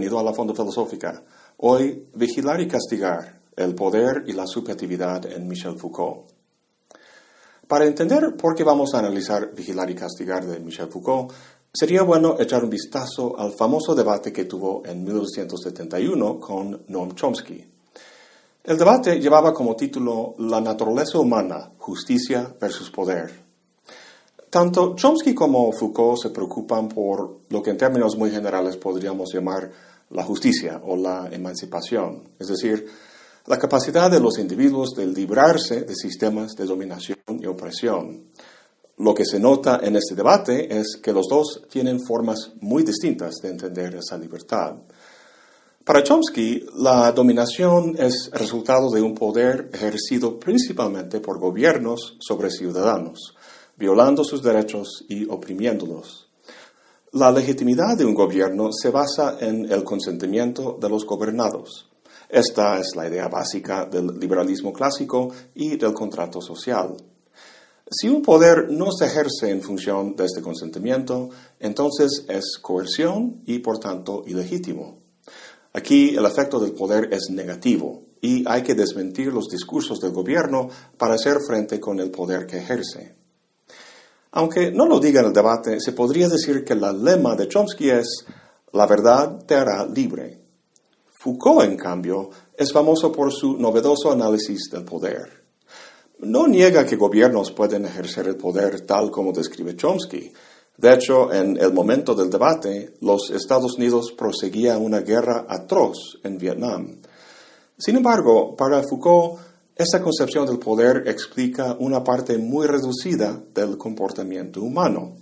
bienvenido a la Fondo Filosófica. Hoy, Vigilar y Castigar, el poder y la subjetividad en Michel Foucault. Para entender por qué vamos a analizar Vigilar y Castigar de Michel Foucault, sería bueno echar un vistazo al famoso debate que tuvo en 1971 con Noam Chomsky. El debate llevaba como título La naturaleza humana, justicia versus poder. Tanto Chomsky como Foucault se preocupan por lo que en términos muy generales podríamos llamar la justicia o la emancipación, es decir, la capacidad de los individuos de librarse de sistemas de dominación y opresión. Lo que se nota en este debate es que los dos tienen formas muy distintas de entender esa libertad. Para Chomsky, la dominación es resultado de un poder ejercido principalmente por gobiernos sobre ciudadanos, violando sus derechos y oprimiéndolos. La legitimidad de un gobierno se basa en el consentimiento de los gobernados. Esta es la idea básica del liberalismo clásico y del contrato social. Si un poder no se ejerce en función de este consentimiento, entonces es coerción y por tanto ilegítimo. Aquí el efecto del poder es negativo y hay que desmentir los discursos del gobierno para hacer frente con el poder que ejerce. Aunque no lo diga en el debate, se podría decir que el lema de Chomsky es la verdad te hará libre. Foucault, en cambio, es famoso por su novedoso análisis del poder. No niega que gobiernos pueden ejercer el poder tal como describe Chomsky. De hecho, en el momento del debate, los Estados Unidos proseguían una guerra atroz en Vietnam. Sin embargo, para Foucault, esta concepción del poder explica una parte muy reducida del comportamiento humano.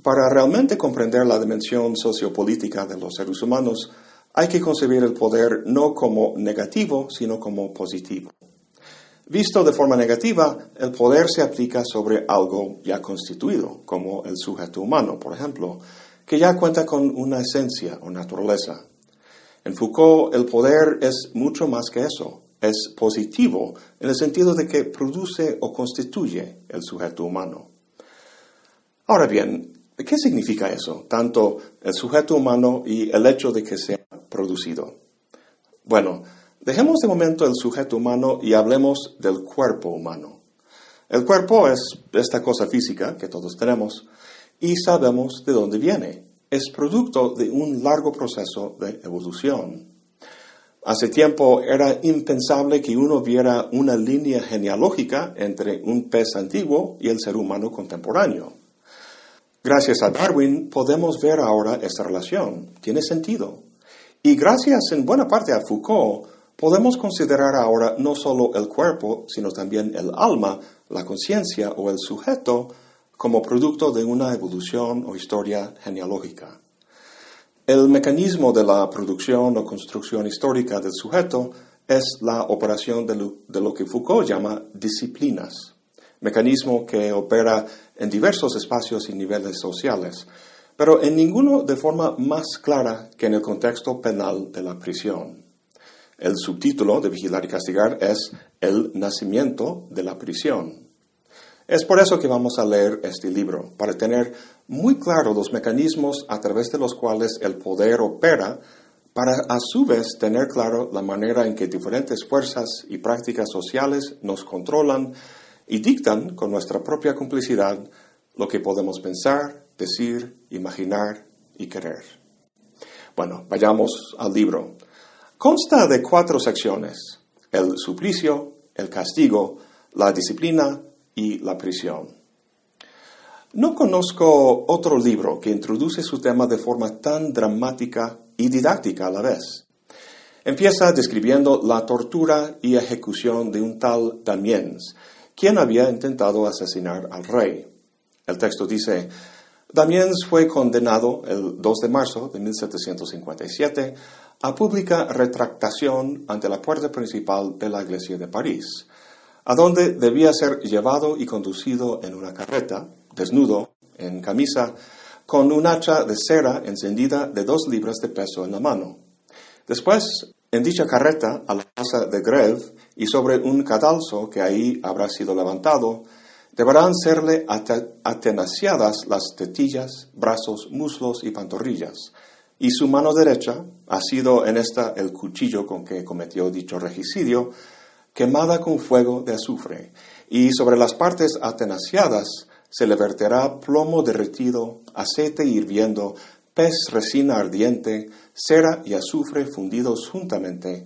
Para realmente comprender la dimensión sociopolítica de los seres humanos, hay que concebir el poder no como negativo, sino como positivo. Visto de forma negativa, el poder se aplica sobre algo ya constituido, como el sujeto humano, por ejemplo, que ya cuenta con una esencia o naturaleza. En Foucault, el poder es mucho más que eso es positivo en el sentido de que produce o constituye el sujeto humano. Ahora bien, ¿qué significa eso? Tanto el sujeto humano y el hecho de que sea producido. Bueno, dejemos de momento el sujeto humano y hablemos del cuerpo humano. El cuerpo es esta cosa física que todos tenemos y sabemos de dónde viene. Es producto de un largo proceso de evolución. Hace tiempo era impensable que uno viera una línea genealógica entre un pez antiguo y el ser humano contemporáneo. Gracias a Darwin podemos ver ahora esta relación. Tiene sentido. Y gracias en buena parte a Foucault podemos considerar ahora no solo el cuerpo, sino también el alma, la conciencia o el sujeto como producto de una evolución o historia genealógica. El mecanismo de la producción o construcción histórica del sujeto es la operación de lo, que Foucault llama disciplinas, mecanismo que opera en diversos espacios y niveles sociales, pero en ninguno de forma más clara que en el contexto penal de la prisión. El subtítulo de Vigilar y Castigar es El nacimiento de la prisión. Es por eso que vamos a leer este libro, para tener muy claro los mecanismos a través de los cuales el poder opera, para a su vez tener claro la manera en que diferentes fuerzas y prácticas sociales nos controlan y dictan con nuestra propia complicidad lo que podemos pensar, decir, imaginar y querer. Bueno, vayamos al libro. Consta de cuatro secciones, el suplicio, el castigo, la disciplina y la prisión. No conozco otro libro que introduce su tema de forma tan dramática y didáctica a la vez. Empieza describiendo la tortura y ejecución de un tal Damiens, quien había intentado asesinar al rey. El texto dice, Damiens fue condenado el 2 de marzo de 1757 a pública retractación ante la puerta principal de la iglesia de París a donde debía ser llevado y conducido en una carreta, desnudo, en camisa, con un hacha de cera encendida de dos libras de peso en la mano. Después, en dicha carreta, a la casa de Greve y sobre un cadalso que ahí habrá sido levantado, deberán serle atenaciadas las tetillas, brazos, muslos y pantorrillas, y su mano derecha ha sido en esta el cuchillo con que cometió dicho regicidio, quemada con fuego de azufre, y sobre las partes atenaciadas se le verterá plomo derretido, aceite hirviendo, pez resina ardiente, cera y azufre fundidos juntamente,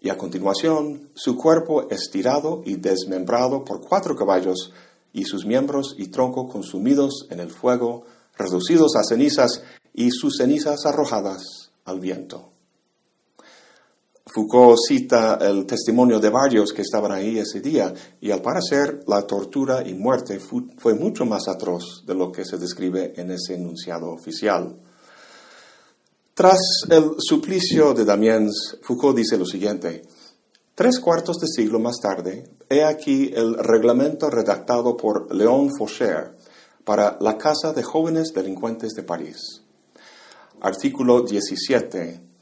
y a continuación su cuerpo estirado y desmembrado por cuatro caballos, y sus miembros y tronco consumidos en el fuego, reducidos a cenizas, y sus cenizas arrojadas al viento. Foucault cita el testimonio de varios que estaban ahí ese día y al parecer la tortura y muerte fue mucho más atroz de lo que se describe en ese enunciado oficial. Tras el suplicio de Damiens, Foucault dice lo siguiente, Tres cuartos de siglo más tarde, he aquí el reglamento redactado por Léon Faucher para la Casa de Jóvenes Delincuentes de París. Artículo 17.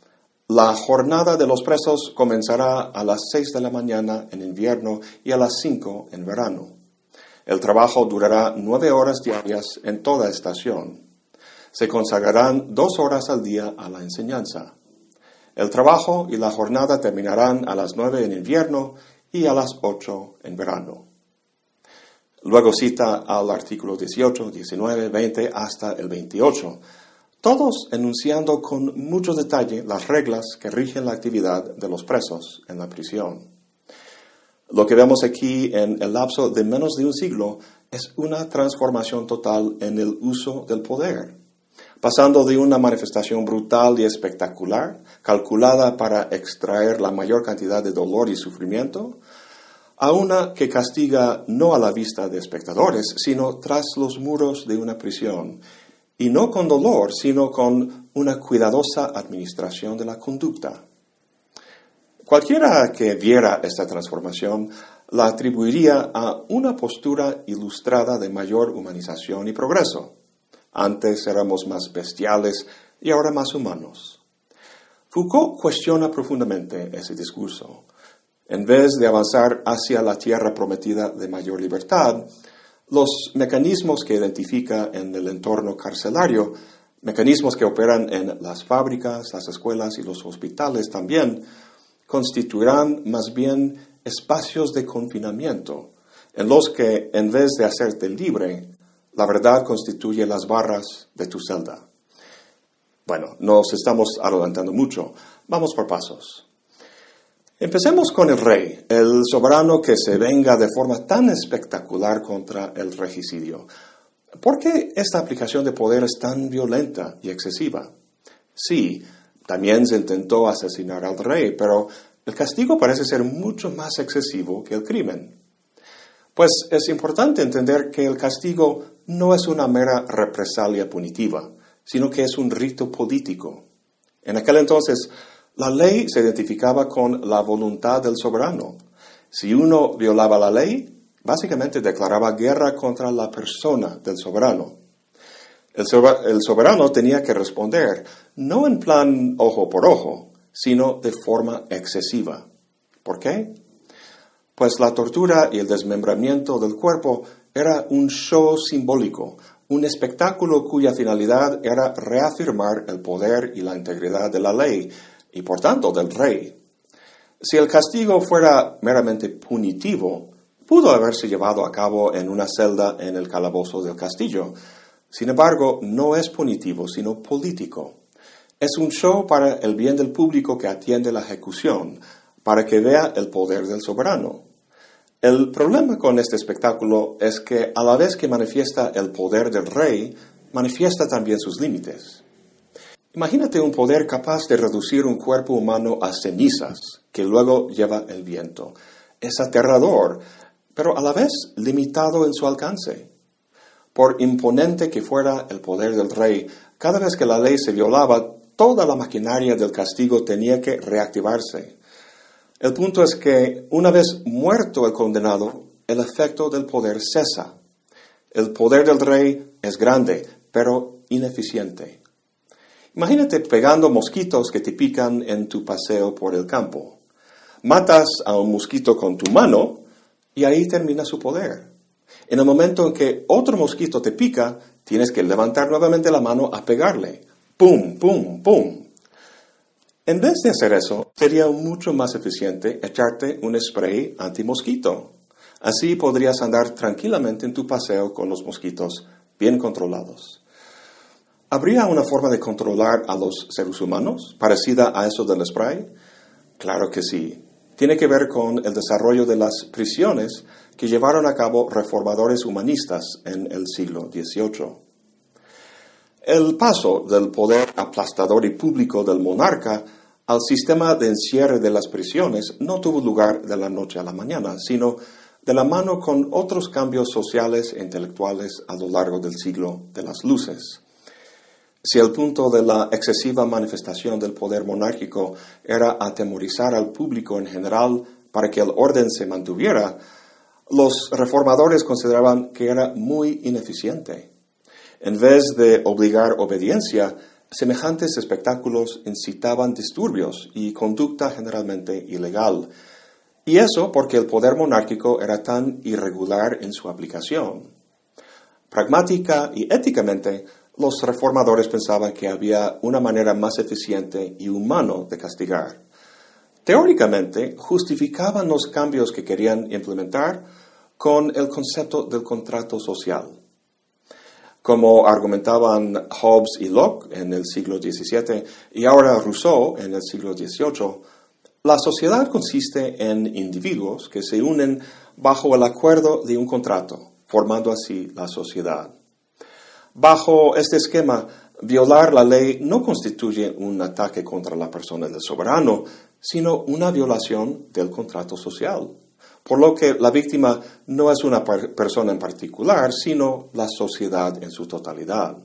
La jornada de los presos comenzará a las 6 de la mañana en invierno y a las 5 en verano. El trabajo durará nueve horas diarias en toda estación se consagrarán dos horas al día a la enseñanza. El trabajo y la jornada terminarán a las nueve en invierno y a las ocho en verano. Luego cita al artículo 18, 19, 20 hasta el 28, todos enunciando con mucho detalle las reglas que rigen la actividad de los presos en la prisión. Lo que vemos aquí en el lapso de menos de un siglo es una transformación total en el uso del poder pasando de una manifestación brutal y espectacular, calculada para extraer la mayor cantidad de dolor y sufrimiento, a una que castiga no a la vista de espectadores, sino tras los muros de una prisión, y no con dolor, sino con una cuidadosa administración de la conducta. Cualquiera que viera esta transformación la atribuiría a una postura ilustrada de mayor humanización y progreso. Antes éramos más bestiales y ahora más humanos. Foucault cuestiona profundamente ese discurso. En vez de avanzar hacia la tierra prometida de mayor libertad, los mecanismos que identifica en el entorno carcelario, mecanismos que operan en las fábricas, las escuelas y los hospitales también, constituirán más bien espacios de confinamiento, en los que, en vez de hacerte libre, la verdad constituye las barras de tu celda. Bueno, nos estamos adelantando mucho. Vamos por pasos. Empecemos con el rey, el soberano que se venga de forma tan espectacular contra el regicidio. ¿Por qué esta aplicación de poder es tan violenta y excesiva? Sí, también se intentó asesinar al rey, pero el castigo parece ser mucho más excesivo que el crimen. Pues es importante entender que el castigo no es una mera represalia punitiva, sino que es un rito político. En aquel entonces, la ley se identificaba con la voluntad del soberano. Si uno violaba la ley, básicamente declaraba guerra contra la persona del soberano. El, soberano tenía que responder, no en plan ojo por ojo, sino de forma excesiva. ¿Por qué? Pues la tortura y el desmembramiento del cuerpo era un show simbólico, un espectáculo cuya finalidad era reafirmar el poder y la integridad de la ley y por tanto del rey. Si el castigo fuera meramente punitivo, pudo haberse llevado a cabo en una celda en el calabozo del castillo. Sin embargo, no es punitivo, sino político. Es un show para el bien del público que atiende la ejecución, para que vea el poder del soberano. El problema con este espectáculo es que a la vez que manifiesta el poder del rey, manifiesta también sus límites. Imagínate un poder capaz de reducir un cuerpo humano a cenizas que luego lleva el viento. Es aterrador, pero a la vez limitado en su alcance. Por imponente que fuera el poder del rey, cada vez que la ley se violaba, toda la maquinaria del castigo tenía que reactivarse. El punto es que una vez muerto el condenado, el efecto del poder cesa. El poder del rey es grande, pero ineficiente. Imagínate pegando mosquitos que te pican en tu paseo por el campo. Matas a un mosquito con tu mano y ahí termina su poder. En el momento en que otro mosquito te pica, tienes que levantar nuevamente la mano a pegarle. ¡Pum, pum, pum! En vez de hacer eso, sería mucho más eficiente echarte un spray anti-mosquito. Así podrías andar tranquilamente en tu paseo con los mosquitos bien controlados. ¿Habría una forma de controlar a los seres humanos parecida a eso del spray? Claro que sí. Tiene que ver con el desarrollo de las prisiones que llevaron a cabo reformadores humanistas en el siglo XVIII. El paso del poder aplastador y público del monarca al sistema de encierre de las prisiones no tuvo lugar de la noche a la mañana, sino de la mano con otros cambios sociales e intelectuales a lo largo del siglo de las luces. Si el punto de la excesiva manifestación del poder monárquico era atemorizar al público en general para que el orden se mantuviera, los reformadores consideraban que era muy ineficiente. En vez de obligar obediencia, semejantes espectáculos incitaban disturbios y conducta generalmente ilegal. Y eso porque el poder monárquico era tan irregular en su aplicación. Pragmática y éticamente, los reformadores pensaban que había una manera más eficiente y humano de castigar. Teóricamente, justificaban los cambios que querían implementar con el concepto del contrato social. Como argumentaban Hobbes y Locke en el siglo XVII y ahora Rousseau en el siglo XVIII, la sociedad consiste en individuos que se unen bajo el acuerdo de un contrato, formando así la sociedad. Bajo este esquema, violar la ley no constituye un ataque contra la persona del soberano, sino una violación del contrato social por lo que la víctima no es una persona en particular, sino la sociedad en su totalidad.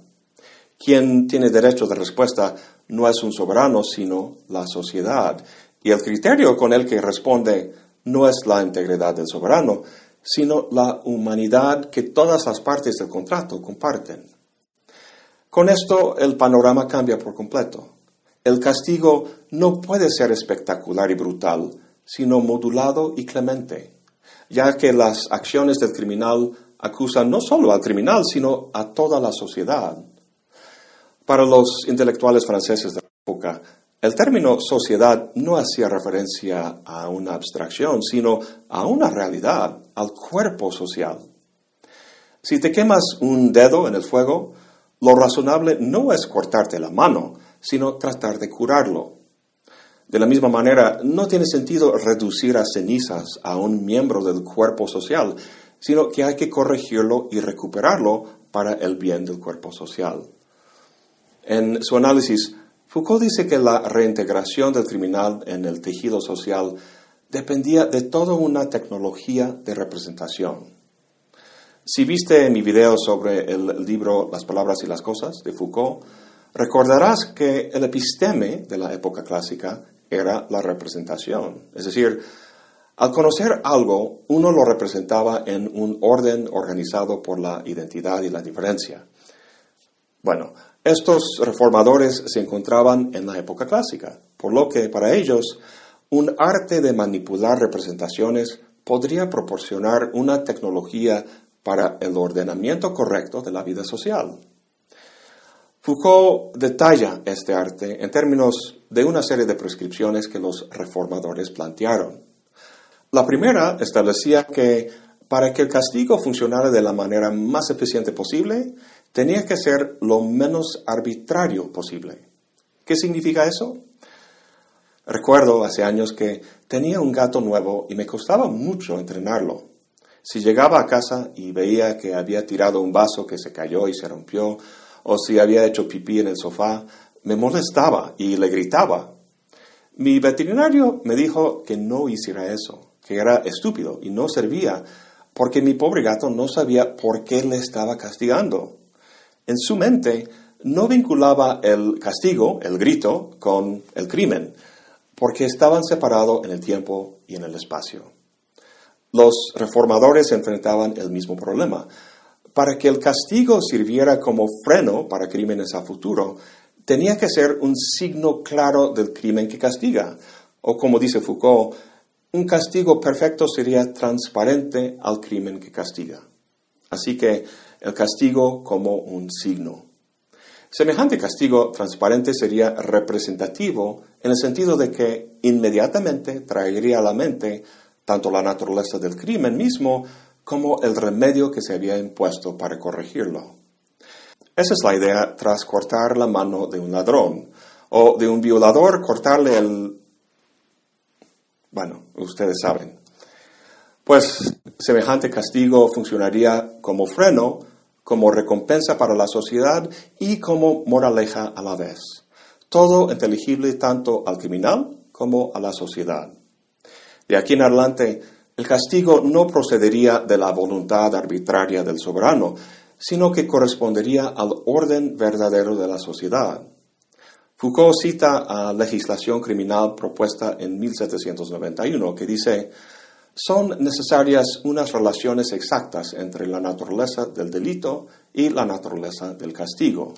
Quien tiene derecho de respuesta no es un soberano, sino la sociedad. Y el criterio con el que responde no es la integridad del soberano, sino la humanidad que todas las partes del contrato comparten. Con esto el panorama cambia por completo. El castigo no puede ser espectacular y brutal, sino modulado y clemente, ya que las acciones del criminal acusan no solo al criminal, sino a toda la sociedad. Para los intelectuales franceses de la época, el término sociedad no hacía referencia a una abstracción, sino a una realidad, al cuerpo social. Si te quemas un dedo en el fuego, lo razonable no es cortarte la mano, sino tratar de curarlo. De la misma manera, no tiene sentido reducir a cenizas a un miembro del cuerpo social, sino que hay que corregirlo y recuperarlo para el bien del cuerpo social. En su análisis, Foucault dice que la reintegración del criminal en el tejido social dependía de toda una tecnología de representación. Si viste mi video sobre el libro Las palabras y las cosas de Foucault, recordarás que el episteme de la época clásica era la representación. Es decir, al conocer algo, uno lo representaba en un orden organizado por la identidad y la diferencia. Bueno, estos reformadores se encontraban en la época clásica, por lo que para ellos un arte de manipular representaciones podría proporcionar una tecnología para el ordenamiento correcto de la vida social. Foucault detalla este arte en términos de una serie de prescripciones que los reformadores plantearon. La primera establecía que para que el castigo funcionara de la manera más eficiente posible, tenía que ser lo menos arbitrario posible. ¿Qué significa eso? Recuerdo hace años que tenía un gato nuevo y me costaba mucho entrenarlo. Si llegaba a casa y veía que había tirado un vaso que se cayó y se rompió, o si había hecho pipí en el sofá, me molestaba y le gritaba. Mi veterinario me dijo que no hiciera eso, que era estúpido y no servía, porque mi pobre gato no sabía por qué le estaba castigando. En su mente no vinculaba el castigo, el grito, con el crimen, porque estaban separados en el tiempo y en el espacio. Los reformadores enfrentaban el mismo problema para que el castigo sirviera como freno para crímenes a futuro, tenía que ser un signo claro del crimen que castiga. O como dice Foucault, un castigo perfecto sería transparente al crimen que castiga. Así que el castigo como un signo. Semejante castigo transparente sería representativo en el sentido de que inmediatamente traería a la mente tanto la naturaleza del crimen mismo como el remedio que se había impuesto para corregirlo. Esa es la idea tras cortar la mano de un ladrón o de un violador cortarle el... Bueno, ustedes saben. Pues semejante castigo funcionaría como freno, como recompensa para la sociedad y como moraleja a la vez. Todo inteligible tanto al criminal como a la sociedad. De aquí en adelante, el castigo no procedería de la voluntad arbitraria del soberano, sino que correspondería al orden verdadero de la sociedad. Foucault cita a legislación criminal propuesta en 1791 que dice, son necesarias unas relaciones exactas entre la naturaleza del delito y la naturaleza del castigo.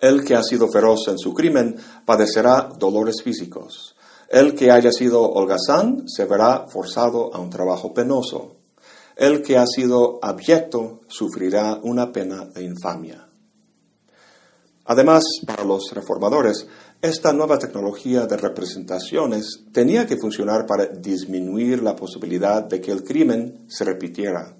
El que ha sido feroz en su crimen padecerá dolores físicos. El que haya sido holgazán se verá forzado a un trabajo penoso. El que ha sido abyecto sufrirá una pena de infamia. Además, para los reformadores, esta nueva tecnología de representaciones tenía que funcionar para disminuir la posibilidad de que el crimen se repitiera.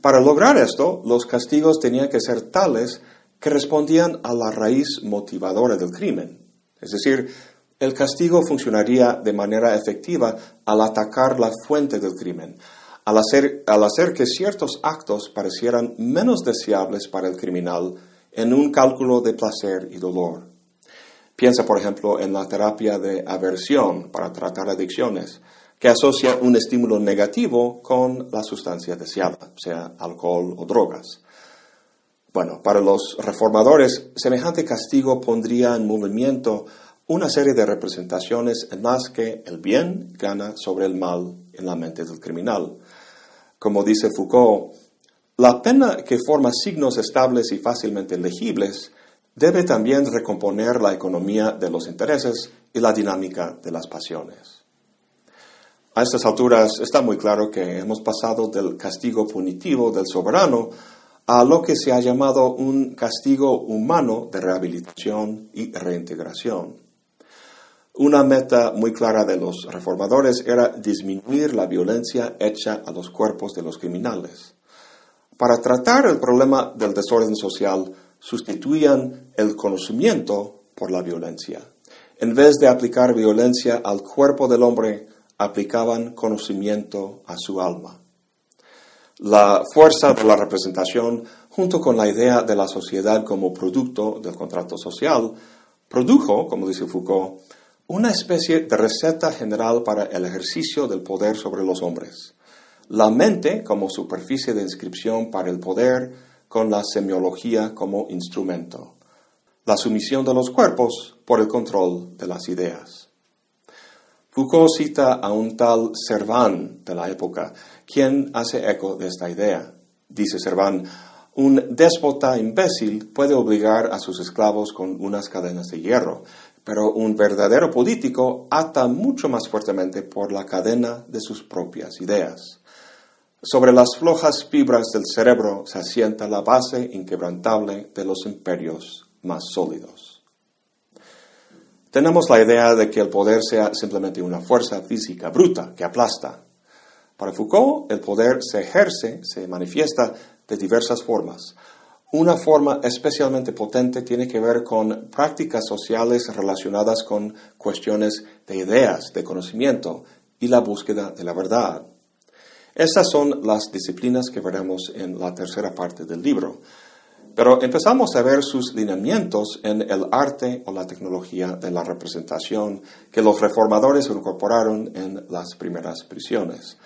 Para lograr esto, los castigos tenían que ser tales que respondían a la raíz motivadora del crimen. Es decir, el castigo funcionaría de manera efectiva al atacar la fuente del crimen, al hacer, al hacer que ciertos actos parecieran menos deseables para el criminal en un cálculo de placer y dolor. Piensa, por ejemplo, en la terapia de aversión para tratar adicciones, que asocia un estímulo negativo con la sustancia deseada, sea alcohol o drogas. Bueno, para los reformadores, semejante castigo pondría en movimiento una serie de representaciones en las que el bien gana sobre el mal en la mente del criminal. Como dice Foucault, la pena que forma signos estables y fácilmente legibles debe también recomponer la economía de los intereses y la dinámica de las pasiones. A estas alturas está muy claro que hemos pasado del castigo punitivo del soberano a lo que se ha llamado un castigo humano de rehabilitación y reintegración. Una meta muy clara de los reformadores era disminuir la violencia hecha a los cuerpos de los criminales. Para tratar el problema del desorden social, sustituían el conocimiento por la violencia. En vez de aplicar violencia al cuerpo del hombre, aplicaban conocimiento a su alma. La fuerza de la representación, junto con la idea de la sociedad como producto del contrato social, produjo, como dice Foucault, una especie de receta general para el ejercicio del poder sobre los hombres. La mente como superficie de inscripción para el poder, con la semiología como instrumento. La sumisión de los cuerpos por el control de las ideas. Foucault cita a un tal Servan de la época, quien hace eco de esta idea. Dice Servan, un déspota imbécil puede obligar a sus esclavos con unas cadenas de hierro, pero un verdadero político ata mucho más fuertemente por la cadena de sus propias ideas. Sobre las flojas fibras del cerebro se asienta la base inquebrantable de los imperios más sólidos. Tenemos la idea de que el poder sea simplemente una fuerza física bruta que aplasta. Para Foucault, el poder se ejerce, se manifiesta de diversas formas, una forma especialmente potente tiene que ver con prácticas sociales relacionadas con cuestiones de ideas, de conocimiento y la búsqueda de la verdad. Estas son las disciplinas que veremos en la tercera parte del libro. Pero empezamos a ver sus lineamientos en el arte o la tecnología de la representación que los reformadores incorporaron en las primeras prisiones.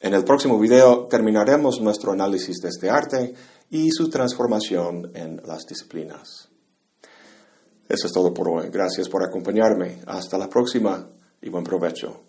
En el próximo video terminaremos nuestro análisis de este arte y su transformación en las disciplinas. Eso es todo por hoy. Gracias por acompañarme. Hasta la próxima y buen provecho.